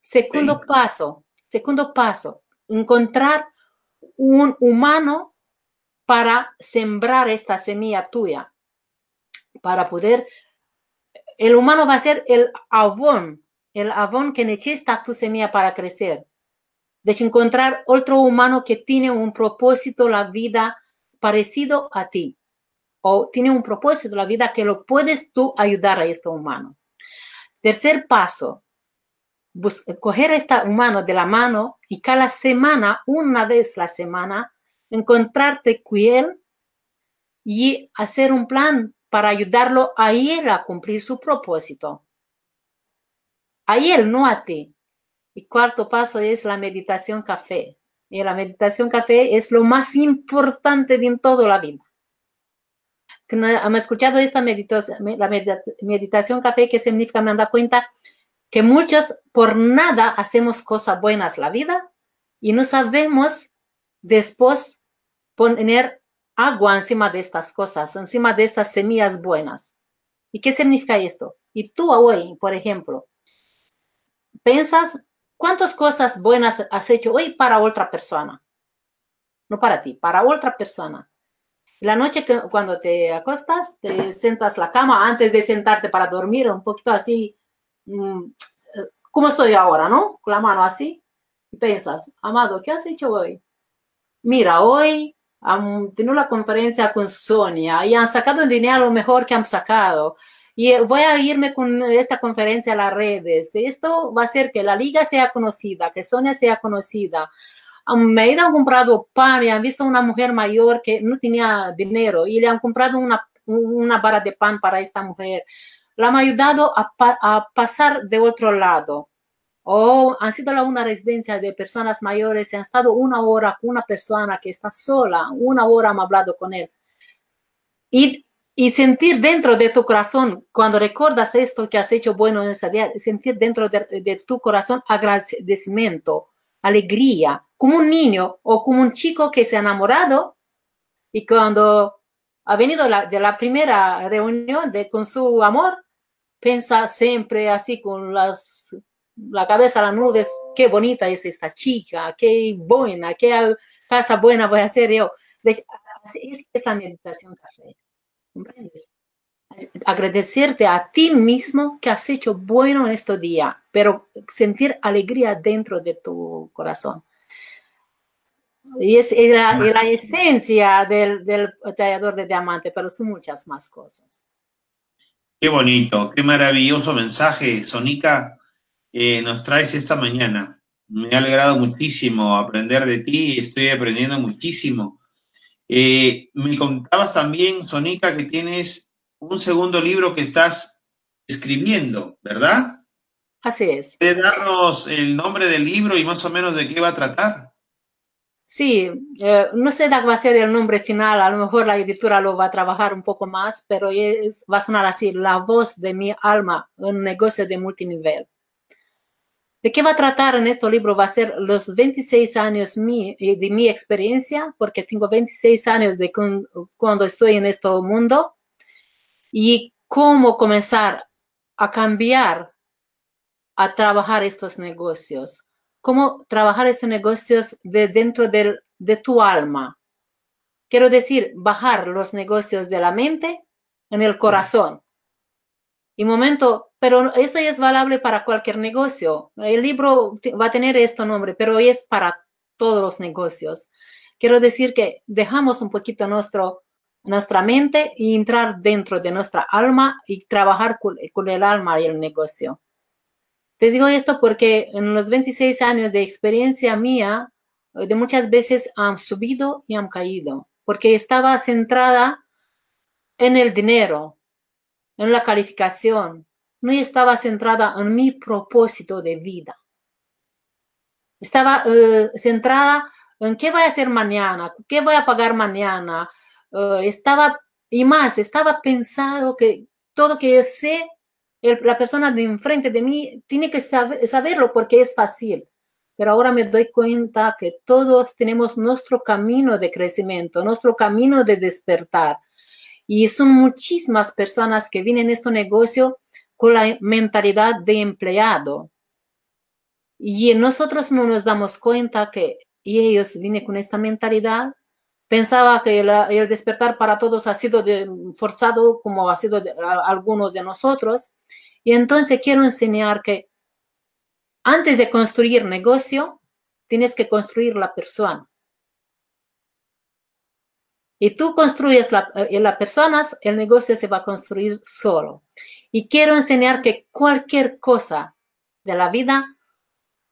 Speaker 2: Segundo paso, segundo paso, encontrar un humano para sembrar esta semilla tuya, para poder, el humano va a ser el abón, el abón que necesita tu semilla para crecer. De encontrar otro humano que tiene un propósito, la vida parecido a ti, o tiene un propósito, la vida que lo puedes tú ayudar a este humano. Tercer paso, coger a esta humano de la mano y cada semana, una vez la semana, encontrarte con él y hacer un plan para ayudarlo a él a cumplir su propósito. A él, no a ti. Y cuarto paso es la meditación café. Y la meditación café es lo más importante de en toda la vida. ¿Han escuchado esta meditación, la meditación café? ¿Qué significa? Me han dado cuenta que muchos por nada hacemos cosas buenas la vida y no sabemos después poner agua encima de estas cosas, encima de estas semillas buenas. ¿Y qué significa esto? Y tú hoy, por ejemplo, piensas cuántas cosas buenas has hecho hoy para otra persona. No para ti, para otra persona. La noche que, cuando te acostas, te sentas la cama antes de sentarte para dormir, un poquito así Mm, como estoy ahora, ¿no? Con la mano así. Y piensas, amado, ¿qué has hecho hoy? Mira, hoy han tenido la conferencia con Sonia y han sacado el dinero lo mejor que han sacado. Y voy a irme con esta conferencia a las redes. Esto va a hacer que la liga sea conocida, que Sonia sea conocida. Me a comprado pan y han visto una mujer mayor que no tenía dinero y le han comprado una, una vara de pan para esta mujer la han ayudado a, pasar de otro lado. O han sido a una residencia de personas mayores y han estado una hora con una persona que está sola, una hora han hablado con él. Y, y sentir dentro de tu corazón, cuando recuerdas esto que has hecho bueno en ese día, sentir dentro de, tu corazón agradecimiento, alegría, como un niño o como un chico que se ha enamorado y cuando ha venido de la primera reunión de, con su amor, piensa siempre así con las, la cabeza a las nubes, qué bonita es esta chica, qué buena, qué casa buena voy a hacer yo. Es la meditación café. Agradecerte a ti mismo que has hecho bueno en este día, pero sentir alegría dentro de tu corazón. Y es, la, la, esencia del, del tallador de diamante, pero son muchas más cosas.
Speaker 1: Qué bonito, qué maravilloso mensaje, Sonica, nos traes esta mañana. Me ha alegrado muchísimo aprender de ti, estoy aprendiendo muchísimo. Eh, me contabas también, Sonica, que tienes un segundo libro que estás escribiendo, ¿verdad?
Speaker 2: Así es.
Speaker 1: ¿Puedes darnos el nombre del libro y más o menos de qué va a tratar?
Speaker 2: Sí, eh, no sé cuál va a ser el nombre final, a lo mejor la editora lo va a trabajar un poco más, pero es, va a sonar así, la voz de mi alma, un negocio de multinivel. ¿De qué va a tratar en este libro? Va a ser los 26 años de mi experiencia, porque tengo 26 años de cuando estoy en este mundo, y cómo comenzar a cambiar, a trabajar estos negocios cómo trabajar estos negocios de dentro de tu alma. Quiero decir, bajar los negocios de la mente en el corazón. Y momento, pero esto es valable para cualquier negocio. El libro va a tener este nombre, pero es para todos los negocios. Quiero decir que dejamos un poquito nuestro, nuestra mente y entrar dentro de nuestra alma y trabajar con el alma y el negocio. Te digo esto porque en los 26 años de experiencia mía, eh, de muchas veces han subido y han caído, porque estaba centrada en el dinero, en la calificación, no estaba centrada en mi propósito de vida. Estaba eh, centrada en qué voy a hacer mañana, qué voy a pagar mañana. Eh, estaba, y más, estaba pensado que todo que yo sé la persona de enfrente de mí tiene que saberlo porque es fácil. Pero ahora me doy cuenta que todos tenemos nuestro camino de crecimiento, nuestro camino de despertar. Y son muchísimas personas que vienen a este negocio con la mentalidad de empleado. Y nosotros no nos damos cuenta que ellos vienen con esta mentalidad pensaba que el, despertar para todos ha sido forzado como ha sido de, algunos de nosotros. Y entonces quiero enseñar que antes de construir negocio, tienes que construir la persona. Y tú construyes la, eh, las personas, el negocio se va a construir solo. Y quiero enseñar que cualquier cosa de la vida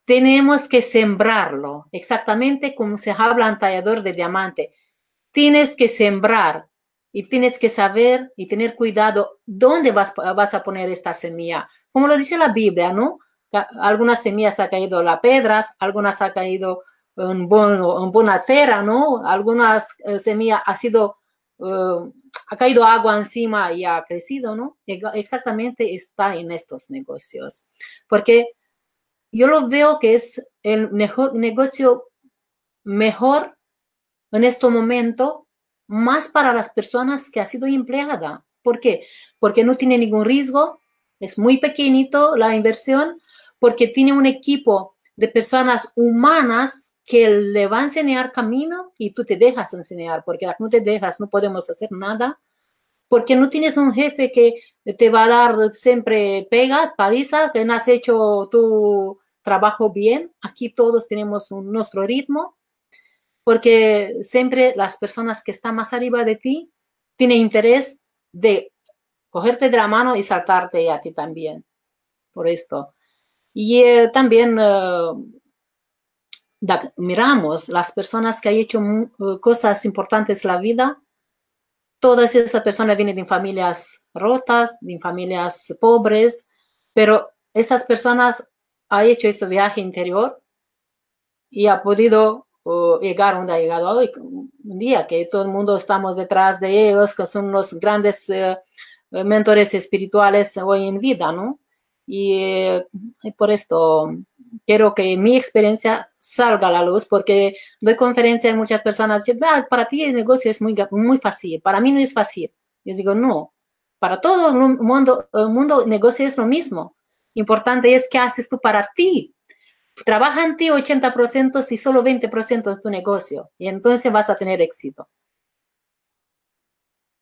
Speaker 2: tenemos que sembrarlo, exactamente como se habla en tallador de diamante tienes que sembrar y tienes que saber y tener cuidado dónde vas, vas a poner esta semilla. Como lo dice la Biblia, ¿no? Algunas semillas ha caído las pedras, algunas ha caído en, buena tierra, ¿no? Algunas eh, semillas ha sido, eh, ha caído agua encima y ha crecido, ¿no? Exactamente está en estos negocios. Porque yo lo veo que es el mejor negocio mejor en este momento más para las personas que ha sido empleada. ¿Por qué? Porque no tiene ningún riesgo, es muy pequeñito la inversión, porque tiene un equipo de personas humanas que le va a enseñar camino y tú te dejas enseñar, porque no te dejas, no podemos hacer nada, porque no tienes un jefe que te va a dar siempre pegas, paliza, que no has hecho tu trabajo bien. Aquí todos tenemos un, nuestro ritmo porque siempre las personas que están más arriba de ti tienen interés de cogerte de la mano y saltarte a ti también. Por esto. Y eh, también eh, miramos las personas que han hecho eh, cosas importantes en la vida. Todas esas personas vienen de familias rotas, de familias pobres, pero estas personas han hecho este viaje interior y ha podido llegar donde ha llegado hoy, un día que todo el mundo estamos detrás de ellos, que son los grandes eh, mentores espirituales hoy en vida, ¿no? Y, por esto quiero que mi experiencia salga a la luz porque doy conferencia a muchas personas, ah, para ti el negocio es muy, muy fácil, para mí no es fácil. Yo digo, no, para todo el mundo, el mundo negocio es lo mismo. Importante es qué haces tú para ti, trabaja en ti 80% y solo 20% de tu negocio y entonces vas a tener éxito.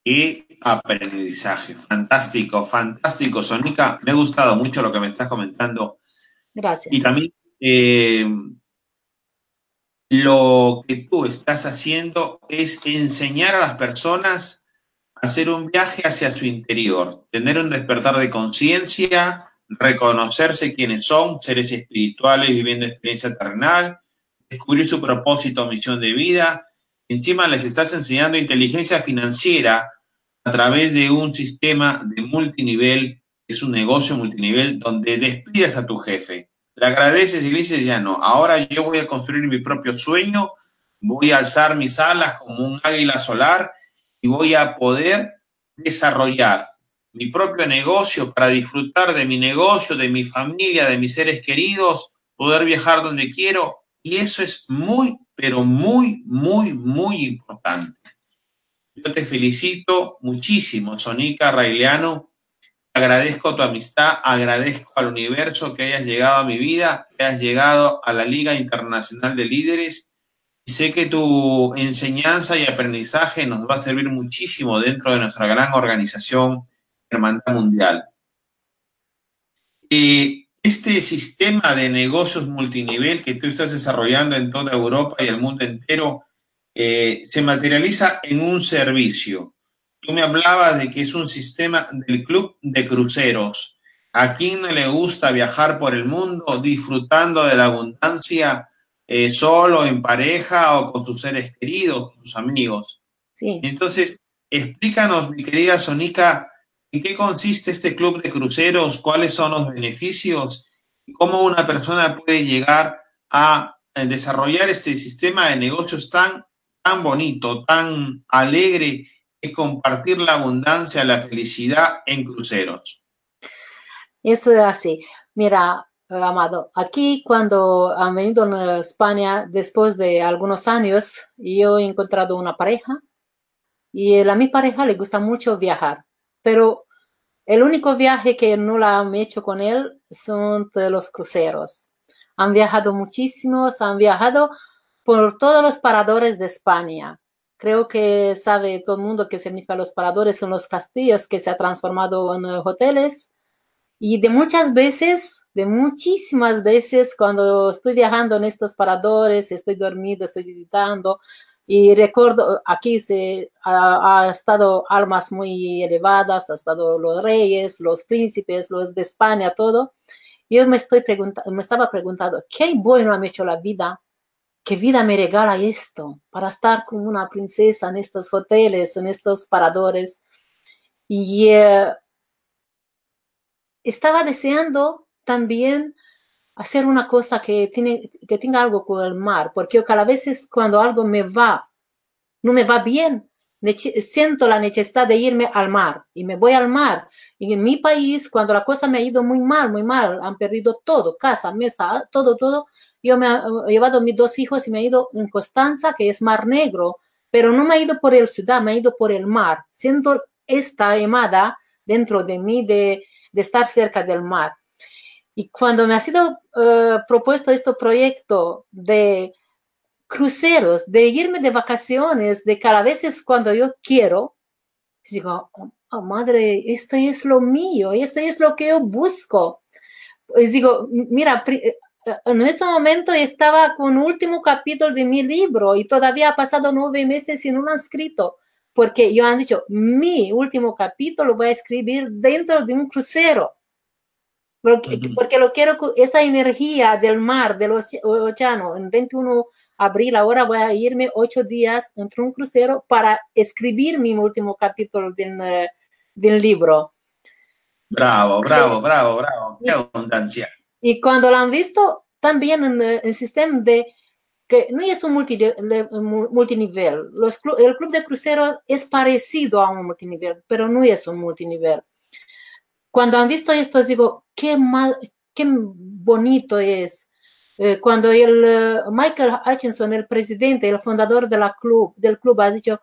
Speaker 1: Y aprendizaje. Fantástico, fantástico, Sonica. Me ha gustado mucho lo que me estás comentando.
Speaker 2: Gracias.
Speaker 1: Y también eh, lo que tú estás haciendo es enseñar a las personas a hacer un viaje hacia su interior, tener un despertar de conciencia, reconocerse quiénes son, seres espirituales viviendo experiencia terrenal, descubrir su propósito misión de vida. Encima les estás enseñando inteligencia financiera a través de un sistema de multinivel, es un negocio multinivel donde despides a tu jefe. Le agradeces y le dices, ya no, ahora yo voy a construir mi propio sueño voy a alzar mis alas como un águila solar y voy a poder desarrollar mi propio negocio para disfrutar de mi negocio, de mi familia, de mis seres queridos, poder viajar donde quiero. Y eso es muy, pero muy, muy, muy importante. Yo te felicito muchísimo, Sonica Raileano. Agradezco tu amistad, agradezco al universo que hayas llegado a mi vida, que hayas llegado a la Liga Internacional de Líderes. Y sé que tu enseñanza y aprendizaje nos va a servir muchísimo dentro de nuestra gran organización Hermandad Mundial. Este sistema de negocios multinivel que tú estás desarrollando en toda Europa y el mundo entero eh, se materializa en un servicio. Tú me hablabas de que es un sistema del club de cruceros. ¿A quién no le gusta viajar por el mundo disfrutando de la abundancia eh, solo, en pareja o con sus seres queridos, con sus amigos? Sí. Entonces, explícanos, mi querida Sonica, ¿en qué consiste este club de cruceros? ¿Cuáles son los beneficios? ¿Y cómo una persona puede llegar a desarrollar este sistema de negocios tan tan bonito, tan alegre es compartir la abundancia, la felicidad en cruceros.
Speaker 2: Es así. Mira, Amado, aquí cuando han venido a España después de algunos años, yo he encontrado una pareja y a mi pareja le gusta mucho viajar, pero el único viaje que no la han hecho con él son los cruceros. Han viajado muchísimos, han viajado por todos los paradores de España. Creo que sabe todo el mundo que significa los paradores, son los castillos que se ha transformado en hoteles. Y de muchas veces, de muchísimas veces, cuando estoy viajando en estos paradores, estoy dormido, estoy visitando, y recuerdo, aquí se ha, estado almas muy elevadas, ha estado los reyes, los príncipes, los de España, todo. Yo me estoy me estaba preguntando, ¿qué bueno ha hecho la vida ¿Qué vida me regala esto para estar como una princesa en estos hoteles, en estos paradores? Y eh, estaba deseando también hacer una cosa que, tiene, que tenga algo con el mar, porque cada vez cuando algo me va, no me va bien, siento la necesidad de irme al mar y me voy al mar. Y en mi país, cuando la cosa me ha ido muy mal, muy mal, han perdido todo, casa, mesa, todo, todo, yo me he llevado a mis dos hijos y me he ido en Constanza, que es Mar Negro, pero no me he ido por el ciudad, me he ido por el mar, siendo esta llamada dentro de mí de, estar cerca del mar. Y cuando me ha sido eh, propuesto este proyecto de cruceros, de irme de vacaciones, de cada vez es cuando yo quiero, digo, oh, madre, esto es lo mío, esto es lo que yo busco. Pues digo, mira, en este momento estaba con último capítulo de mi libro y todavía ha pasado nueve meses y no lo han escrito, porque yo han dicho, mi último capítulo voy a escribir dentro de un crucero, porque, porque lo quiero, esa energía del mar, del océano, en 21 de abril, ahora voy a irme ocho días entre un crucero para escribir mi último capítulo del, eh, del libro.
Speaker 1: Bravo, bravo, bravo, bravo, qué abundancia.
Speaker 2: Y cuando lo han visto, también en el sistema de que no es un multinivel. Los, el club de cruceros es parecido a un multinivel, pero no es un multinivel. Cuando han visto esto, digo, qué, mal, qué bonito es. Eh, cuando el eh, Michael Hutchinson, el presidente, el fundador de la club, del club, ha dicho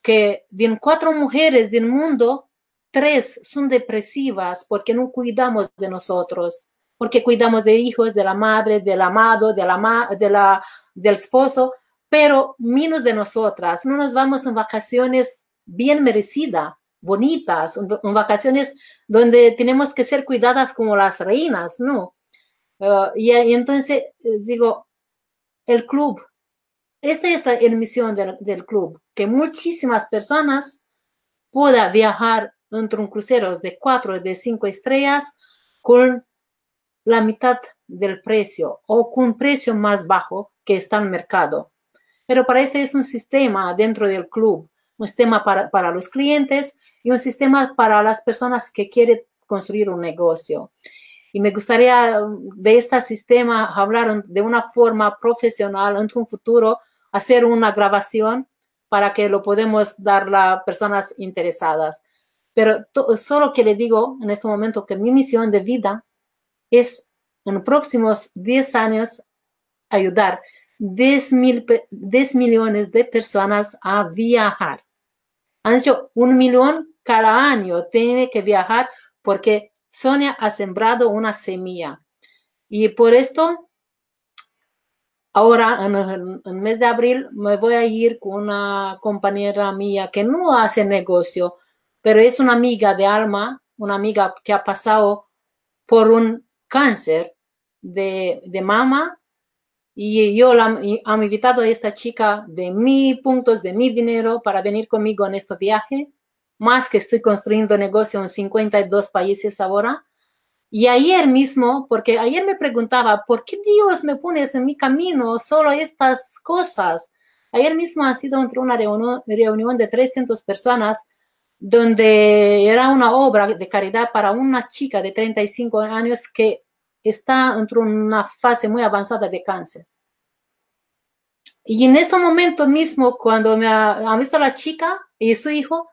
Speaker 2: que de cuatro mujeres del mundo, tres son depresivas porque no cuidamos de nosotros porque cuidamos de hijos, de la madre, del amado, de la, de la, del esposo, pero menos de nosotras. No nos vamos en vacaciones bien merecidas, bonitas, en vacaciones donde tenemos que ser cuidadas como las reinas, ¿no? Uh, y, entonces digo, el club, esta es la misión del, del club, que muchísimas personas puedan viajar entre un crucero de cuatro, de cinco estrellas con la mitad del precio o con un precio más bajo que está en el mercado. Pero para este es un sistema dentro del club, un sistema para, para los clientes y un sistema para las personas que quieren construir un negocio. Y me gustaría de este sistema hablar de una forma profesional en un futuro, hacer una grabación para que lo podemos dar a personas interesadas. Pero solo que le digo en este momento que mi misión de vida es en los próximos 10 años ayudar 10, mil, 10 millones de personas a viajar. Han dicho un millón cada año tiene que viajar porque Sonia ha sembrado una semilla. Y por esto, ahora en el, mes de abril me voy a ir con una compañera mía que no hace negocio, pero es una amiga de alma, una amiga que ha pasado por un cáncer de, mama y yo la, he invitado a esta chica de mi puntos, de mi dinero para venir conmigo en este viaje, más que estoy construyendo negocio en 52 países ahora. Y ayer mismo, porque ayer me preguntaba, ¿por qué Dios me pones en mi camino solo estas cosas? Ayer mismo ha sido entre una reunión, de 300 personas donde era una obra de caridad para una chica de 35 años que está en una fase muy avanzada de cáncer. Y en este momento mismo, cuando me ha, visto la chica y su hijo,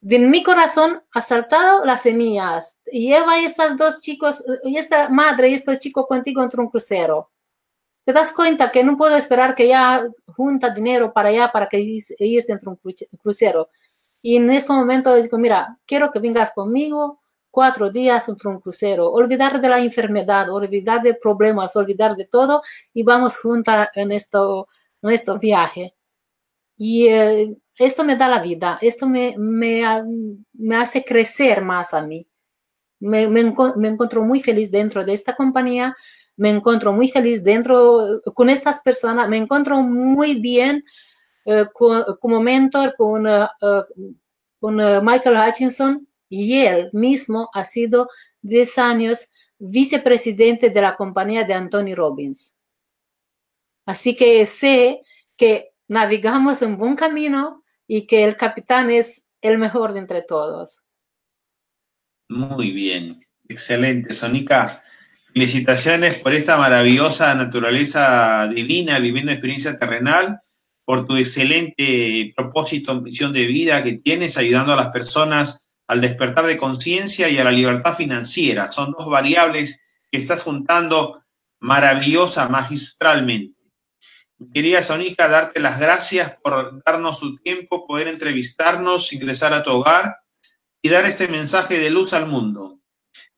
Speaker 2: de mi corazón ha saltado las semillas. Lleva a estos dos chicos, y esta madre y este chico contigo entre un crucero. Te das cuenta que no puedo esperar que ya junta dinero para allá para que ellos entre un crucero. Y en este momento digo, mira, quiero que vengas conmigo cuatro días entre un crucero, olvidar de la enfermedad, olvidar de problemas, olvidar de todo y vamos juntas en esto, nuestro viaje. Y eh, esto me da la vida, esto me, me, me, hace crecer más a mí. Me, me, encuentro muy feliz dentro de esta compañía, me encuentro muy feliz dentro con estas personas, me encuentro muy bien eh, como mentor con, eh, con Michael Hutchinson y él mismo ha sido 10 años vicepresidente de la compañía de Anthony Robbins. Así que sé que navegamos en buen camino y que el capitán es el mejor de entre todos.
Speaker 1: Muy bien, excelente, Sonica. Felicitaciones por esta maravillosa naturaleza divina, viviendo experiencia terrenal, por tu excelente propósito, misión de vida que tienes, ayudando a las personas al despertar de conciencia y a la libertad financiera. Son dos variables que estás juntando maravillosa, magistralmente. Quería, Sonica, darte las gracias por darnos su tiempo, poder entrevistarnos, ingresar a tu hogar y dar este mensaje de luz al mundo.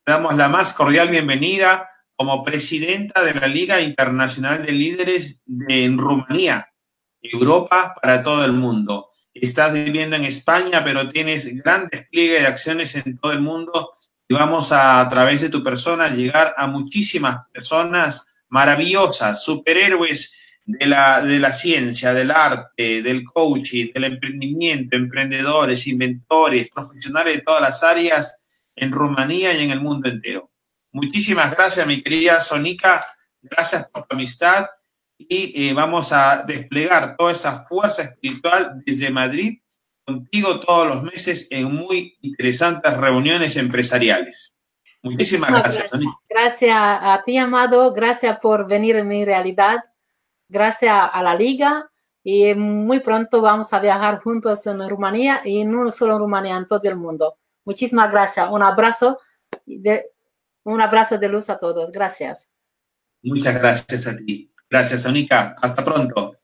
Speaker 1: Damos la más cordial bienvenida como presidenta de la Liga Internacional de Líderes de, en Rumanía, Europa, para todo el mundo. Estás viviendo en España, pero tienes gran despliegue de acciones en todo el mundo y vamos a, a través de tu persona, llegar a muchísimas personas maravillosas, superhéroes de la, de la ciencia, del arte, del coaching, del emprendimiento, emprendedores, inventores, profesionales de todas las áreas en Rumanía y en el mundo entero. Muchísimas gracias, mi querida Sonica. Gracias por tu amistad y eh, vamos a desplegar toda esa fuerza espiritual desde Madrid contigo todos los meses en muy interesantes reuniones empresariales. Muchísimas gracias.
Speaker 2: Gracias, gracias a ti, Amado. Gracias por venir en mi realidad gracias a la liga y muy pronto vamos a viajar juntos en Rumanía y no solo en Rumanía, en todo el mundo. Muchísimas gracias. Un abrazo de, un abrazo de luz a todos. Gracias.
Speaker 1: Muchas gracias a ti. Gracias, Sonica. Hasta pronto.